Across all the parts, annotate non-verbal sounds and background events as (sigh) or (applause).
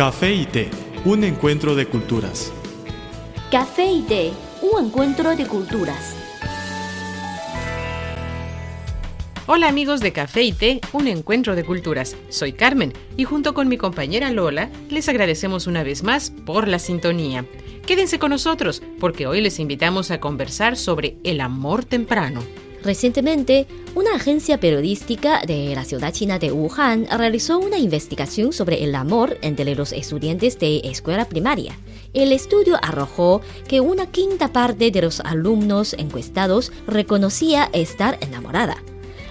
Café y té, un encuentro de culturas. Café y té, un encuentro de culturas. Hola amigos de Café y Té, un encuentro de culturas. Soy Carmen y junto con mi compañera Lola les agradecemos una vez más por la sintonía. Quédense con nosotros porque hoy les invitamos a conversar sobre el amor temprano. Recientemente, una agencia periodística de la ciudad china de Wuhan realizó una investigación sobre el amor entre los estudiantes de escuela primaria. El estudio arrojó que una quinta parte de los alumnos encuestados reconocía estar enamorada.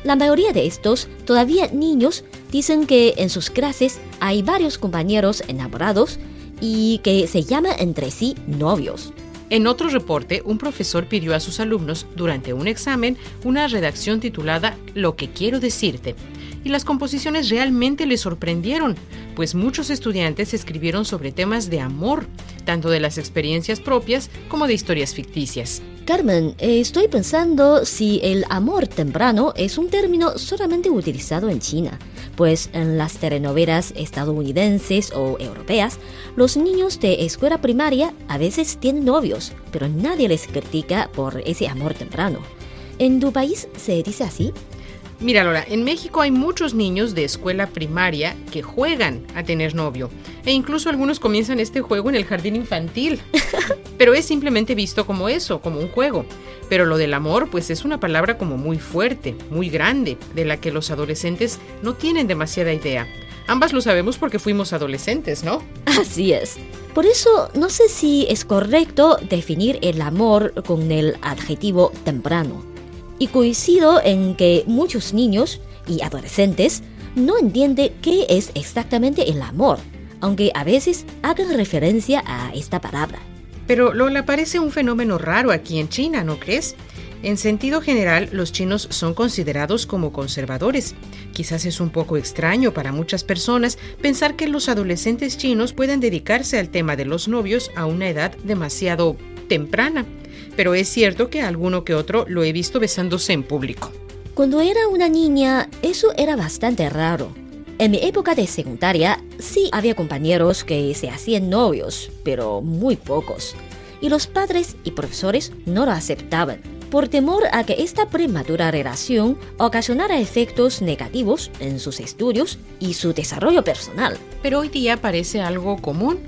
La mayoría de estos, todavía niños, dicen que en sus clases hay varios compañeros enamorados y que se llaman entre sí novios. En otro reporte, un profesor pidió a sus alumnos durante un examen una redacción titulada Lo que quiero decirte. Y las composiciones realmente les sorprendieron, pues muchos estudiantes escribieron sobre temas de amor, tanto de las experiencias propias como de historias ficticias. Carmen, eh, estoy pensando si el amor temprano es un término solamente utilizado en China, pues en las telenovelas estadounidenses o europeas, los niños de escuela primaria a veces tienen novios, pero nadie les critica por ese amor temprano. ¿En tu país se dice así? Mira, Lola, en México hay muchos niños de escuela primaria que juegan a tener novio. E incluso algunos comienzan este juego en el jardín infantil. (laughs) Pero es simplemente visto como eso, como un juego. Pero lo del amor, pues es una palabra como muy fuerte, muy grande, de la que los adolescentes no tienen demasiada idea. Ambas lo sabemos porque fuimos adolescentes, ¿no? Así es. Por eso no sé si es correcto definir el amor con el adjetivo temprano y coincido en que muchos niños y adolescentes no entienden qué es exactamente el amor, aunque a veces hagan referencia a esta palabra. Pero Lola parece un fenómeno raro aquí en China, ¿no crees? En sentido general, los chinos son considerados como conservadores. Quizás es un poco extraño para muchas personas pensar que los adolescentes chinos puedan dedicarse al tema de los novios a una edad demasiado temprana pero es cierto que alguno que otro lo he visto besándose en público. Cuando era una niña, eso era bastante raro. En mi época de secundaria, sí había compañeros que se hacían novios, pero muy pocos. Y los padres y profesores no lo aceptaban, por temor a que esta prematura relación ocasionara efectos negativos en sus estudios y su desarrollo personal. Pero hoy día parece algo común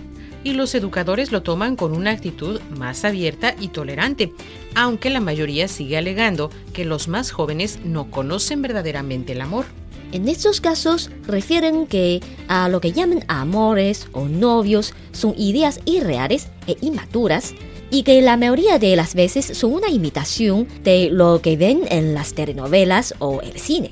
y los educadores lo toman con una actitud más abierta y tolerante, aunque la mayoría sigue alegando que los más jóvenes no conocen verdaderamente el amor. En estos casos refieren que a lo que llaman amores o novios son ideas irreales e inmaturas y que la mayoría de las veces son una imitación de lo que ven en las telenovelas o el cine.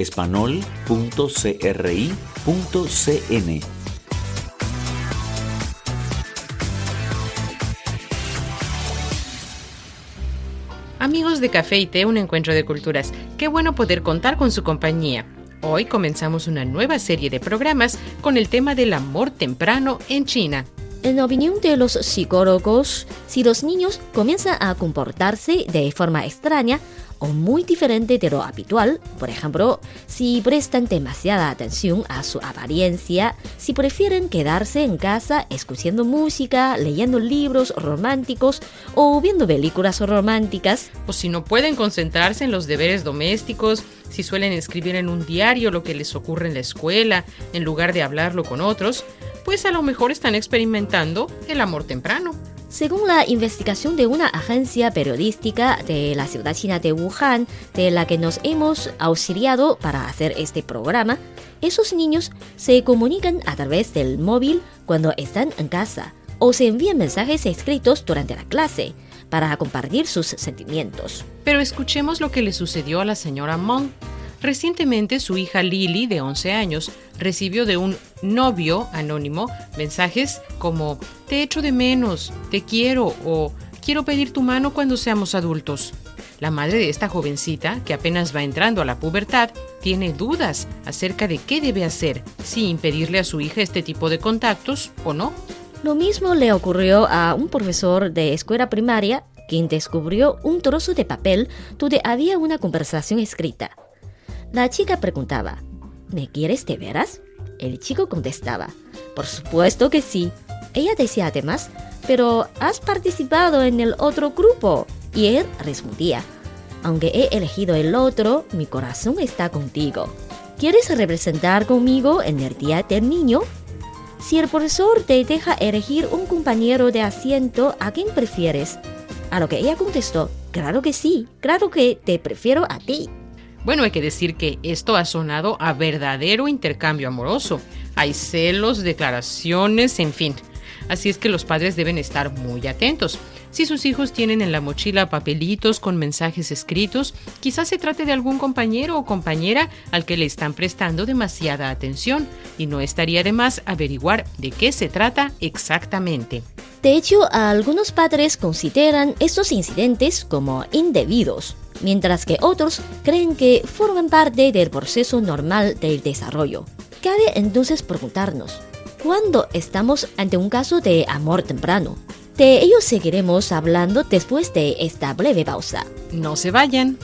espanol.cri.cn. Amigos de Café y Té, un encuentro de culturas. Qué bueno poder contar con su compañía. Hoy comenzamos una nueva serie de programas con el tema del amor temprano en China. En opinión de los psicólogos, si los niños comienzan a comportarse de forma extraña o muy diferente de lo habitual, por ejemplo, si prestan demasiada atención a su apariencia, si prefieren quedarse en casa escuchando música, leyendo libros románticos o viendo películas románticas, o si no pueden concentrarse en los deberes domésticos, si suelen escribir en un diario lo que les ocurre en la escuela, en lugar de hablarlo con otros, pues a lo mejor están experimentando el amor temprano. Según la investigación de una agencia periodística de la ciudad china de Wuhan, de la que nos hemos auxiliado para hacer este programa, esos niños se comunican a través del móvil cuando están en casa o se envían mensajes escritos durante la clase para compartir sus sentimientos. Pero escuchemos lo que le sucedió a la señora Mong. Recientemente su hija Lily, de 11 años, recibió de un novio anónimo mensajes como te echo de menos, te quiero o quiero pedir tu mano cuando seamos adultos. La madre de esta jovencita, que apenas va entrando a la pubertad, tiene dudas acerca de qué debe hacer, si impedirle a su hija este tipo de contactos o no. Lo mismo le ocurrió a un profesor de escuela primaria quien descubrió un trozo de papel donde había una conversación escrita. La chica preguntaba, ¿Me quieres de veras? El chico contestaba, por supuesto que sí. Ella decía además, pero has participado en el otro grupo. Y él respondía, aunque he elegido el otro, mi corazón está contigo. ¿Quieres representar conmigo en el Día del Niño? Si el profesor te deja elegir un compañero de asiento, ¿a quién prefieres? A lo que ella contestó, claro que sí, claro que te prefiero a ti. Bueno, hay que decir que esto ha sonado a verdadero intercambio amoroso. Hay celos, declaraciones, en fin. Así es que los padres deben estar muy atentos. Si sus hijos tienen en la mochila papelitos con mensajes escritos, quizás se trate de algún compañero o compañera al que le están prestando demasiada atención y no estaría de más averiguar de qué se trata exactamente. De hecho, algunos padres consideran estos incidentes como indebidos, mientras que otros creen que forman parte del proceso normal del desarrollo. Cabe entonces preguntarnos, ¿cuándo estamos ante un caso de amor temprano? De ello seguiremos hablando después de esta breve pausa. No se vayan.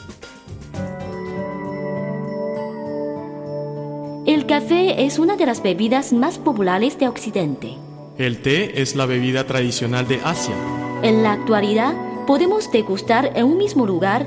El café es una de las bebidas más populares de Occidente. El té es la bebida tradicional de Asia. En la actualidad, podemos degustar en un mismo lugar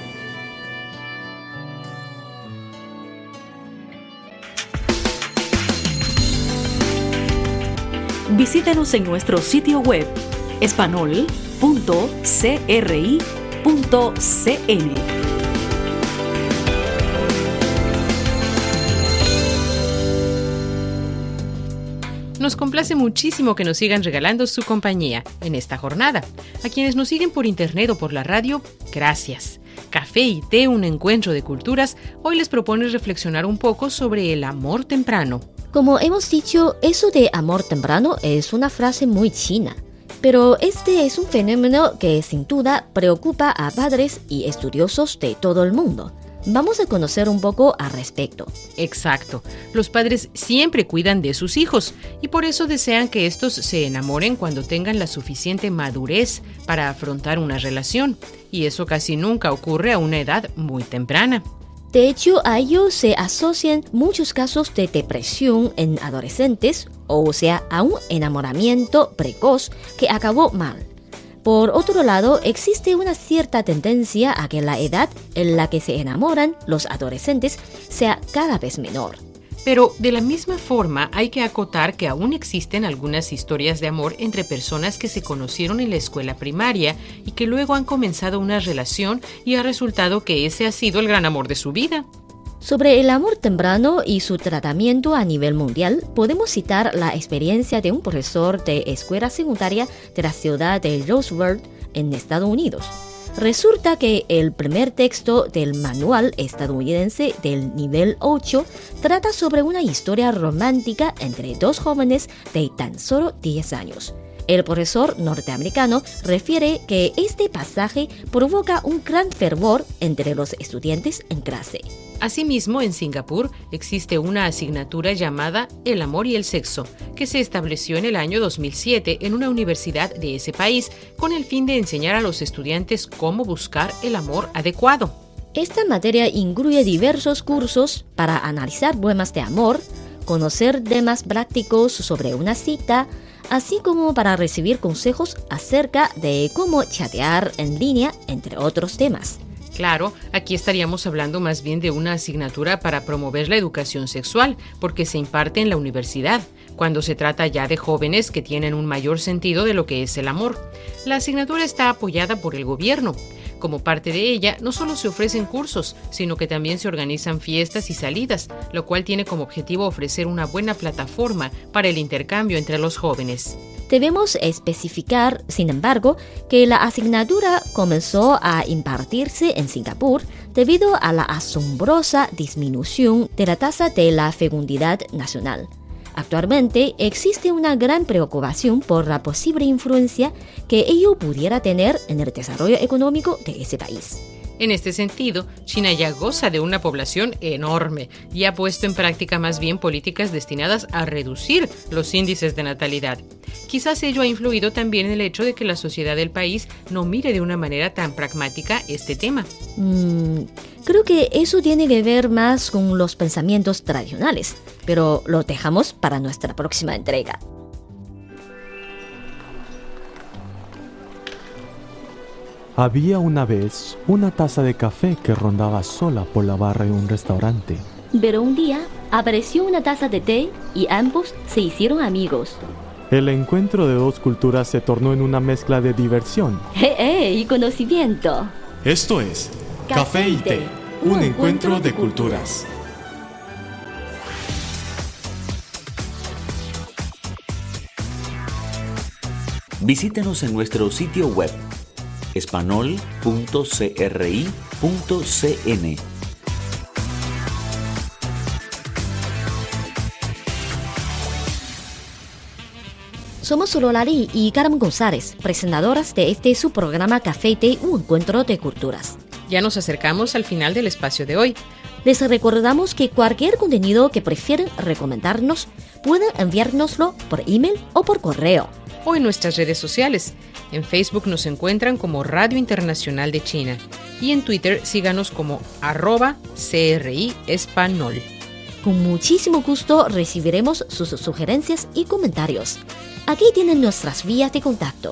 Visítenos en nuestro sitio web espanol.cri.cn. Nos complace muchísimo que nos sigan regalando su compañía en esta jornada. A quienes nos siguen por internet o por la radio, gracias. Café y té, un encuentro de culturas, hoy les propone reflexionar un poco sobre el amor temprano. Como hemos dicho, eso de amor temprano es una frase muy china. Pero este es un fenómeno que sin duda preocupa a padres y estudiosos de todo el mundo. Vamos a conocer un poco al respecto. Exacto. Los padres siempre cuidan de sus hijos y por eso desean que estos se enamoren cuando tengan la suficiente madurez para afrontar una relación. Y eso casi nunca ocurre a una edad muy temprana. De hecho, a ello se asocian muchos casos de depresión en adolescentes, o sea, a un enamoramiento precoz que acabó mal. Por otro lado, existe una cierta tendencia a que la edad en la que se enamoran los adolescentes sea cada vez menor. Pero de la misma forma hay que acotar que aún existen algunas historias de amor entre personas que se conocieron en la escuela primaria y que luego han comenzado una relación y ha resultado que ese ha sido el gran amor de su vida. Sobre el amor temprano y su tratamiento a nivel mundial, podemos citar la experiencia de un profesor de escuela secundaria de la ciudad de Roosevelt, en Estados Unidos. Resulta que el primer texto del manual estadounidense del nivel 8 trata sobre una historia romántica entre dos jóvenes de tan solo 10 años. El profesor norteamericano refiere que este pasaje provoca un gran fervor entre los estudiantes en clase. Asimismo, en Singapur existe una asignatura llamada El amor y el sexo, que se estableció en el año 2007 en una universidad de ese país con el fin de enseñar a los estudiantes cómo buscar el amor adecuado. Esta materia incluye diversos cursos para analizar poemas de amor, conocer temas prácticos sobre una cita, así como para recibir consejos acerca de cómo chatear en línea, entre otros temas. Claro, aquí estaríamos hablando más bien de una asignatura para promover la educación sexual, porque se imparte en la universidad, cuando se trata ya de jóvenes que tienen un mayor sentido de lo que es el amor. La asignatura está apoyada por el gobierno. Como parte de ella, no solo se ofrecen cursos, sino que también se organizan fiestas y salidas, lo cual tiene como objetivo ofrecer una buena plataforma para el intercambio entre los jóvenes. Debemos especificar, sin embargo, que la asignatura comenzó a impartirse en Singapur debido a la asombrosa disminución de la tasa de la fecundidad nacional. Actualmente existe una gran preocupación por la posible influencia que ello pudiera tener en el desarrollo económico de ese país. En este sentido, China ya goza de una población enorme y ha puesto en práctica más bien políticas destinadas a reducir los índices de natalidad. Quizás ello ha influido también en el hecho de que la sociedad del país no mire de una manera tan pragmática este tema. Mm, creo que eso tiene que ver más con los pensamientos tradicionales, pero lo dejamos para nuestra próxima entrega. Había una vez una taza de café que rondaba sola por la barra de un restaurante. Pero un día apareció una taza de té y ambos se hicieron amigos. El encuentro de dos culturas se tornó en una mezcla de diversión. (laughs) ¡Eh, eh! Y conocimiento. Esto es Café y Té, un encuentro de culturas. Visítenos en nuestro sitio web espanol.cri.cn. Somos Lolari y Carmen González, presentadoras de este su programa Café y Té, un encuentro de culturas. Ya nos acercamos al final del espacio de hoy. Les recordamos que cualquier contenido que prefieren recomendarnos pueden enviárnoslo por email o por correo. O en nuestras redes sociales. En Facebook nos encuentran como Radio Internacional de China y en Twitter síganos como arroba CRI Espanol. Con muchísimo gusto recibiremos sus sugerencias y comentarios. Aquí tienen nuestras vías de contacto.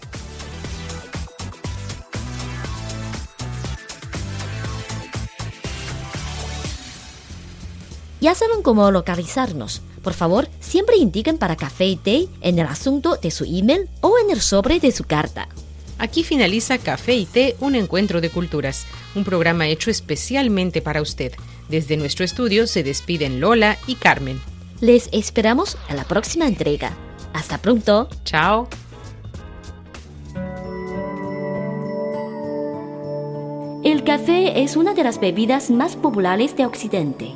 Ya saben cómo localizarnos. Por favor, siempre indiquen para café y té en el asunto de su email o en el sobre de su carta. Aquí finaliza Café y Té, un encuentro de culturas, un programa hecho especialmente para usted. Desde nuestro estudio se despiden Lola y Carmen. Les esperamos en la próxima entrega. Hasta pronto. Chao. El café es una de las bebidas más populares de Occidente.